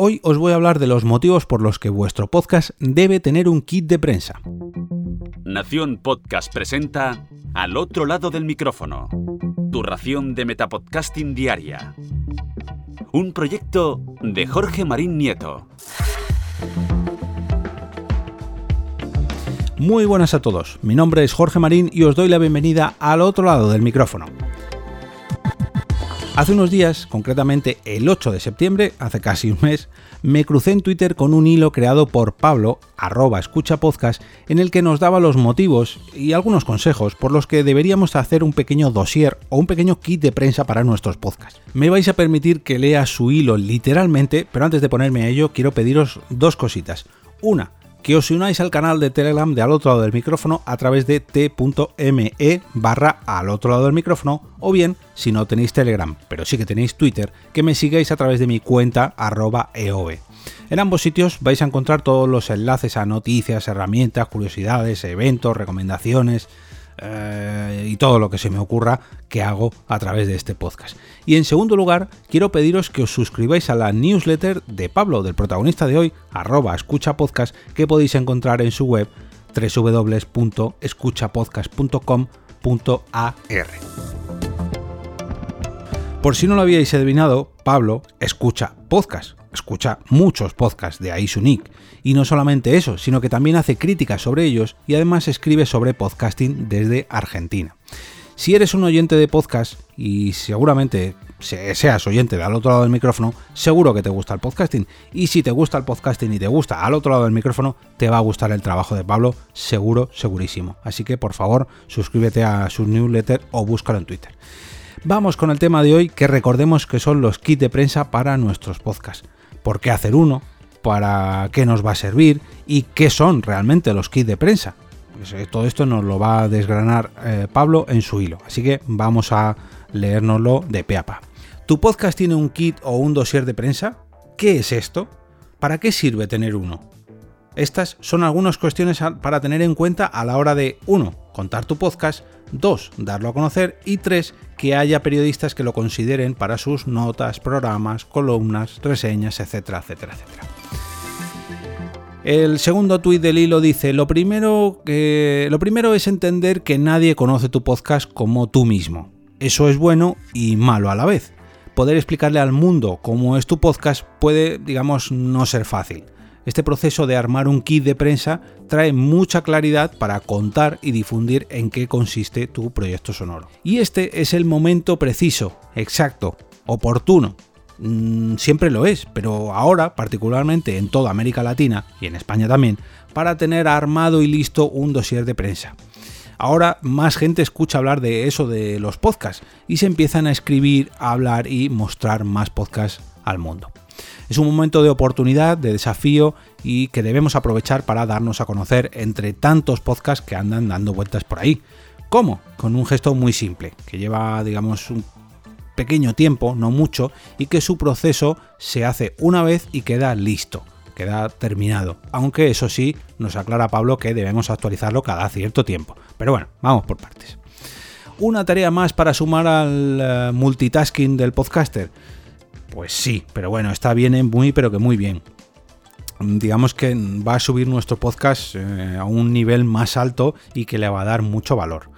Hoy os voy a hablar de los motivos por los que vuestro podcast debe tener un kit de prensa. Nación Podcast presenta Al otro lado del micrófono, tu ración de Metapodcasting Diaria. Un proyecto de Jorge Marín Nieto. Muy buenas a todos, mi nombre es Jorge Marín y os doy la bienvenida al otro lado del micrófono. Hace unos días, concretamente el 8 de septiembre, hace casi un mes, me crucé en Twitter con un hilo creado por Pablo, arroba escucha podcast, en el que nos daba los motivos y algunos consejos por los que deberíamos hacer un pequeño dossier o un pequeño kit de prensa para nuestros podcasts. Me vais a permitir que lea su hilo literalmente, pero antes de ponerme a ello quiero pediros dos cositas. Una, que os unáis al canal de Telegram de al otro lado del micrófono a través de t.me barra al otro lado del micrófono o bien, si no tenéis Telegram, pero sí que tenéis Twitter, que me sigáis a través de mi cuenta arroba eov. En ambos sitios vais a encontrar todos los enlaces a noticias, herramientas, curiosidades, eventos, recomendaciones, eh, y todo lo que se me ocurra que hago a través de este podcast. Y en segundo lugar, quiero pediros que os suscribáis a la newsletter de Pablo, del protagonista de hoy, arroba escucha podcast, que podéis encontrar en su web www.escuchapodcast.com.ar. Por si no lo habíais adivinado, Pablo escucha podcast escucha muchos podcasts, de ahí su nick. Y no solamente eso, sino que también hace críticas sobre ellos y además escribe sobre podcasting desde Argentina. Si eres un oyente de podcast y seguramente seas oyente del otro lado del micrófono, seguro que te gusta el podcasting. Y si te gusta el podcasting y te gusta al otro lado del micrófono, te va a gustar el trabajo de Pablo, seguro, segurísimo. Así que por favor, suscríbete a su newsletter o búscalo en Twitter. Vamos con el tema de hoy, que recordemos que son los kits de prensa para nuestros podcasts por qué hacer uno, para qué nos va a servir y qué son realmente los kits de prensa. Pues, todo esto nos lo va a desgranar eh, Pablo en su hilo, así que vamos a leérnoslo de pe a. ¿Tu podcast tiene un kit o un dossier de prensa? ¿Qué es esto? ¿Para qué sirve tener uno? Estas son algunas cuestiones para tener en cuenta a la hora de 1. contar tu podcast, 2. darlo a conocer y 3. que haya periodistas que lo consideren para sus notas, programas, columnas, reseñas, etcétera, etcétera, etcétera. El segundo tuit del hilo dice, lo primero, lo primero es entender que nadie conoce tu podcast como tú mismo. Eso es bueno y malo a la vez. Poder explicarle al mundo cómo es tu podcast puede, digamos, no ser fácil. Este proceso de armar un kit de prensa trae mucha claridad para contar y difundir en qué consiste tu proyecto sonoro. Y este es el momento preciso, exacto, oportuno. Mm, siempre lo es, pero ahora, particularmente en toda América Latina y en España también, para tener armado y listo un dossier de prensa. Ahora más gente escucha hablar de eso de los podcasts y se empiezan a escribir, a hablar y mostrar más podcasts al mundo. Es un momento de oportunidad, de desafío y que debemos aprovechar para darnos a conocer entre tantos podcasts que andan dando vueltas por ahí. ¿Cómo? Con un gesto muy simple, que lleva, digamos, un pequeño tiempo, no mucho, y que su proceso se hace una vez y queda listo, queda terminado. Aunque eso sí, nos aclara Pablo que debemos actualizarlo cada cierto tiempo. Pero bueno, vamos por partes. Una tarea más para sumar al eh, multitasking del podcaster. Pues sí, pero bueno, está bien, muy, pero que muy bien. Digamos que va a subir nuestro podcast eh, a un nivel más alto y que le va a dar mucho valor.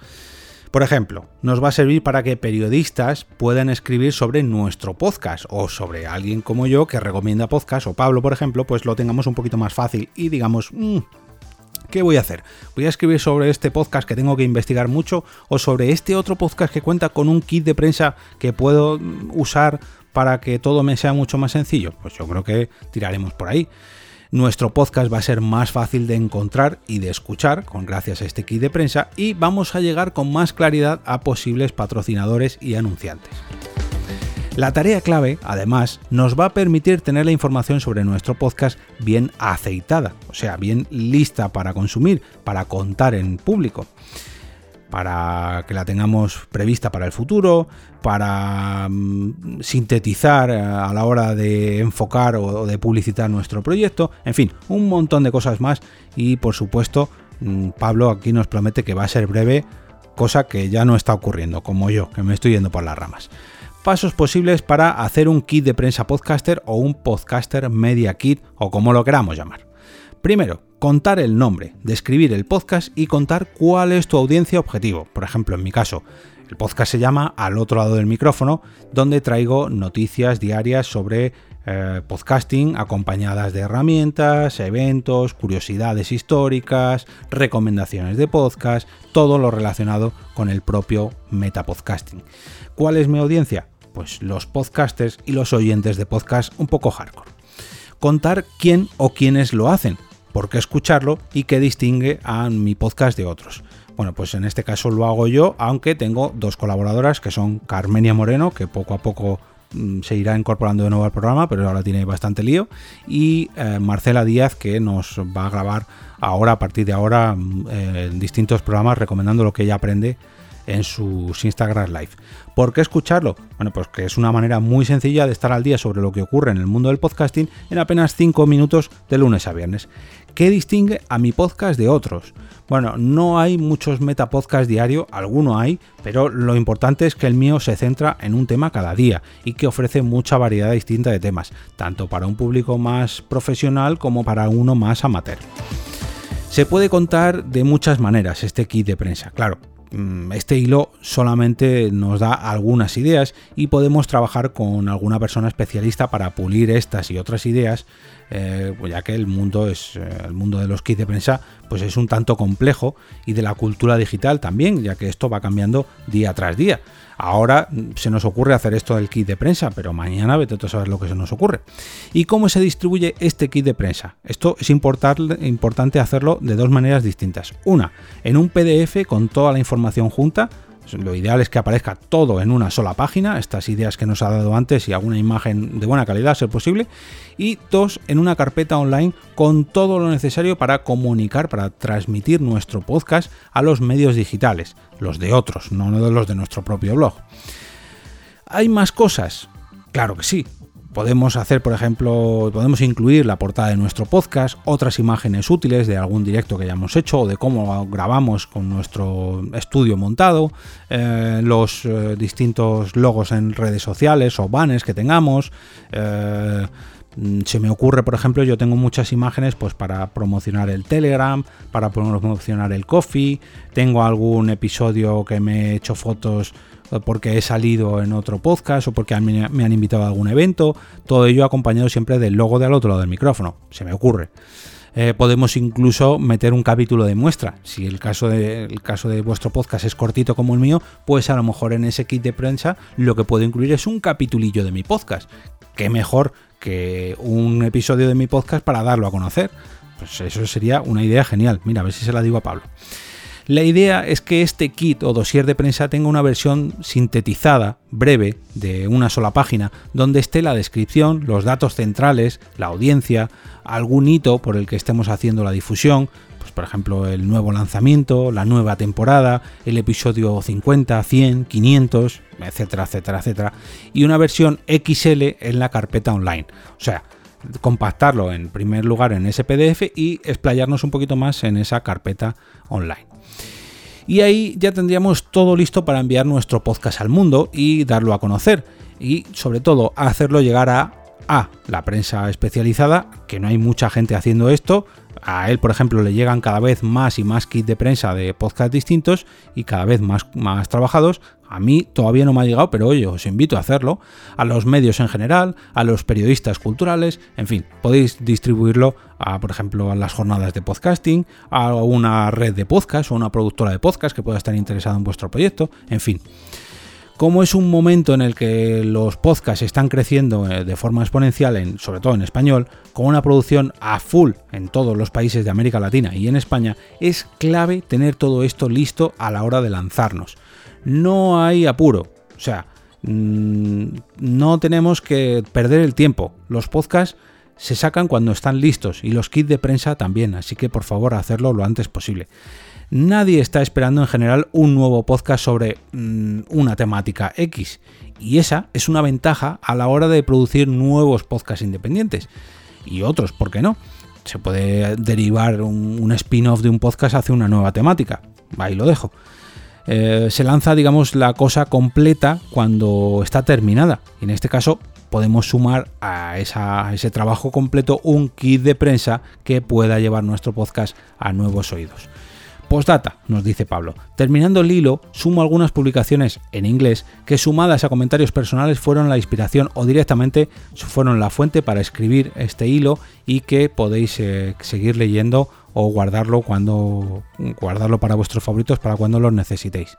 Por ejemplo, nos va a servir para que periodistas puedan escribir sobre nuestro podcast o sobre alguien como yo que recomienda podcast o Pablo, por ejemplo, pues lo tengamos un poquito más fácil y digamos, mm, ¿qué voy a hacer? ¿Voy a escribir sobre este podcast que tengo que investigar mucho o sobre este otro podcast que cuenta con un kit de prensa que puedo usar para que todo me sea mucho más sencillo? Pues yo creo que tiraremos por ahí. Nuestro podcast va a ser más fácil de encontrar y de escuchar con gracias a este kit de prensa y vamos a llegar con más claridad a posibles patrocinadores y anunciantes. La tarea clave, además, nos va a permitir tener la información sobre nuestro podcast bien aceitada, o sea, bien lista para consumir, para contar en público para que la tengamos prevista para el futuro, para mm, sintetizar a la hora de enfocar o, de publicitar nuestro proyecto, en fin, un montón de cosas más y por supuesto mm, Pablo aquí nos promete que va a ser breve, cosa que ya no está ocurriendo, como yo, que me estoy yendo por las ramas. pasos posibles para hacer un kit de prensa podcaster o un podcaster media kit o como lo queramos llamar. Primero, contar el nombre, describir el podcast y contar cuál es tu audiencia objetivo. Por ejemplo, en mi caso, el podcast se llama Al otro lado del micrófono, donde traigo noticias diarias sobre eh, podcasting acompañadas de herramientas, eventos, curiosidades históricas, recomendaciones de podcast, todo lo relacionado con el propio metapodcasting. ¿Cuál es mi audiencia? Pues los podcasters y los oyentes de podcast un poco hardcore. Contar quién o quiénes lo hacen, por qué escucharlo y qué distingue a mi podcast de otros. Bueno, pues en este caso lo hago yo, aunque tengo dos colaboradoras que son Carmenia Moreno, que poco a poco Mm, se irá incorporando de nuevo al programa, pero ahora tiene bastante lío. Y eh, Marcela Díaz, que nos va a grabar ahora, a partir de ahora, mm, en distintos programas recomendando lo que ella aprende en sus Instagram Live. ¿Por qué escucharlo? Bueno, pues que es una manera muy sencilla de estar al día sobre lo que ocurre en el mundo del podcasting en apenas 5 minutos de lunes a viernes. ¿Qué distingue a mi podcast de otros? Bueno, no hay muchos metapodcasts diario, alguno hay, pero lo importante es que el mío se centra en un tema cada día y que ofrece mucha variedad distinta de temas, tanto para un público más profesional como para uno más amateur. Se puede contar de muchas maneras este kit de prensa, claro. Mm, este hilo solamente nos da algunas ideas y podemos trabajar con alguna persona especialista para pulir estas y otras ideas eh, pues ya que el mundo es eh, el mundo de los kits de prensa pues es un tanto complejo y de la cultura digital también ya que esto va cambiando día tras día. Ahora mm, se nos ocurre hacer esto del kit de prensa pero mañana vete a saber lo que se nos ocurre. Y cómo se distribuye este kit de prensa esto es importante hacerlo de dos maneras distintas. Una en un pdf con toda la información junta lo ideal es que aparezca todo en una sola página, estas ideas que nos ha dado antes y alguna imagen de buena calidad, ser posible. Y dos, en una carpeta online con todo lo necesario para comunicar, para transmitir nuestro podcast a los medios digitales, los de otros, no los de nuestro propio blog. ¿Hay más cosas? Claro que sí, Podemos hacer, por ejemplo, podemos incluir la portada de nuestro podcast, otras imágenes útiles de algún directo que hayamos hecho o de cómo grabamos con nuestro estudio montado, eh, los eh, distintos logos en redes sociales o banners que tengamos. Eh, se me ocurre, por ejemplo, yo tengo muchas imágenes pues para promocionar el Telegram, para promocionar el Coffee, tengo algún episodio que me he hecho fotos porque he salido en otro podcast o porque me han invitado a algún evento, todo ello acompañado siempre del logo de al otro lado del micrófono, se me ocurre. Eh, podemos incluso meter un capítulo de muestra. Si el caso, de, el caso de vuestro podcast es cortito como el mío, pues a lo mejor en ese kit de prensa lo que puedo incluir es un capitulillo de mi podcast. Qué mejor que un episodio de mi podcast para darlo a conocer. Pues eso sería una idea genial. Mira, a ver si se la digo a Pablo. La idea es que este kit o dossier de prensa tenga una versión sintetizada, breve, de una sola página, donde esté la descripción, los datos centrales, la audiencia, algún hito por el que estemos haciendo la difusión, pues por ejemplo el nuevo lanzamiento, la nueva temporada, el episodio 50, 100, 500, etcétera, etcétera, etcétera, y una versión XL en la carpeta online. O sea, compactarlo en primer lugar en ese PDF y explayarnos un poquito más en esa carpeta online. Y ahí ya tendríamos todo listo para enviar nuestro podcast al mundo y darlo a conocer. Y sobre todo hacerlo llegar a a la prensa especializada, que no hay mucha gente haciendo esto. A él, por ejemplo, le llegan cada vez más y más kits de prensa de podcast distintos y cada vez más, más trabajados. A mí todavía no me ha llegado, pero oye, os invito a hacerlo. A los medios en general, a los periodistas culturales, en fin, podéis distribuirlo a, por ejemplo, a las jornadas de podcasting, a una red de podcast o una productora de podcast que pueda estar interesada en vuestro proyecto, en fin. Como es un momento en el que los podcasts están creciendo eh, de forma exponencial, sobre todo en español, con una producción a full en todos los países de América Latina y en España, es clave tener todo esto listo a la hora de lanzarnos. No hay apuro, o sea, mm, no tenemos que perder el tiempo. Los podcasts se sacan cuando están listos y los kits de prensa también, así que por favor hacerlo lo antes posible nadie está esperando en general un nuevo podcast sobre mm, una temática X. Y esa es una ventaja a la hora de producir nuevos podcasts independientes. Y otros, ¿por qué no? Se puede derivar un, spin-off de un podcast hacia una nueva temática. Ahí lo dejo. eh, se lanza, digamos, la cosa completa cuando está terminada. Y en este caso podemos sumar a, a, ese trabajo completo un kit de prensa que pueda llevar nuestro podcast a nuevos oídos. Postdata, nos dice Pablo. Terminando el hilo, sumo algunas publicaciones en inglés que sumadas a comentarios personales fueron la inspiración o directamente fueron la fuente para escribir este hilo y que podéis eh, seguir leyendo o guardarlo cuando guardarlo para vuestros favoritos para cuando los necesitéis.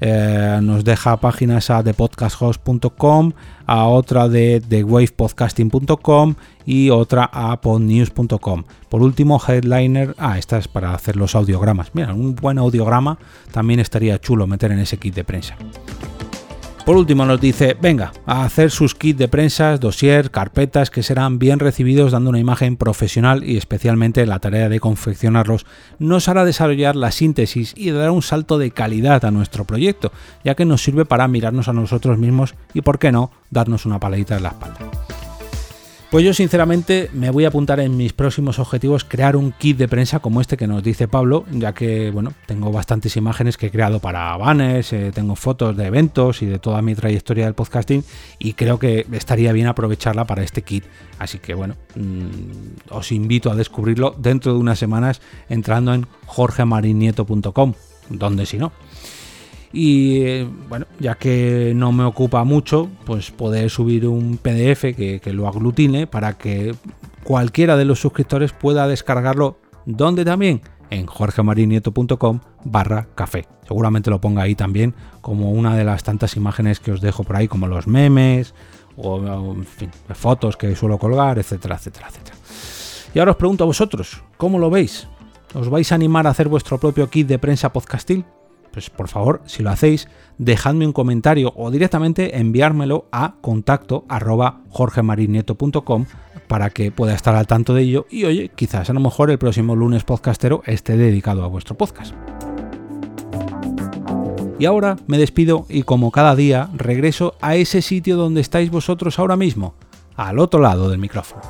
Eh, nos deja páginas a thepodcasthost.com, a otra de thewavepodcasting.com y otra a podnews.com. Por último, Headliner, ah, esta es para hacer los audiogramas. Mira, un buen audiograma también estaría chulo meter en ese kit de prensa. Por último nos dice, venga, a hacer sus kits de prensa, dossier, carpetas que serán bien recibidos dando una imagen profesional y especialmente la tarea de confeccionarlos nos hará desarrollar la síntesis y dar un salto de calidad a nuestro proyecto, ya que nos sirve para mirarnos a nosotros mismos y, por qué no, darnos una paladita en la espalda. Pues yo sinceramente me voy a apuntar en mis próximos objetivos crear un kit de prensa como este que nos dice Pablo, ya que bueno, tengo bastantes imágenes que he creado para banners, eh, tengo fotos de eventos y de toda mi trayectoria del podcasting y creo que estaría bien aprovecharla para este kit. Así que bueno, mm, os invito a descubrirlo dentro de unas semanas entrando en jorgemarinieto.com, donde si no. Y bueno, ya que no me ocupa mucho, pues poder subir un PDF que, lo aglutine para que cualquiera de los suscriptores pueda descargarlo. donde también? En jorgemarinieto.com barra café. Seguramente lo ponga ahí también como una de las tantas imágenes que os dejo por ahí, como los memes o en fin, fotos que suelo colgar, etcétera, etcétera, etcétera. Y ahora os pregunto a vosotros, ¿cómo lo veis? ¿Os vais a animar a hacer vuestro propio kit de prensa podcastil? Pues por favor, si lo hacéis, dejadme un comentario o directamente enviármelo a contacto arroba para que pueda estar al tanto de ello y oye, quizás a lo mejor el próximo lunes podcastero esté dedicado a vuestro podcast. Y ahora me despido y como cada día regreso a ese sitio donde estáis vosotros ahora mismo, al otro lado del micrófono.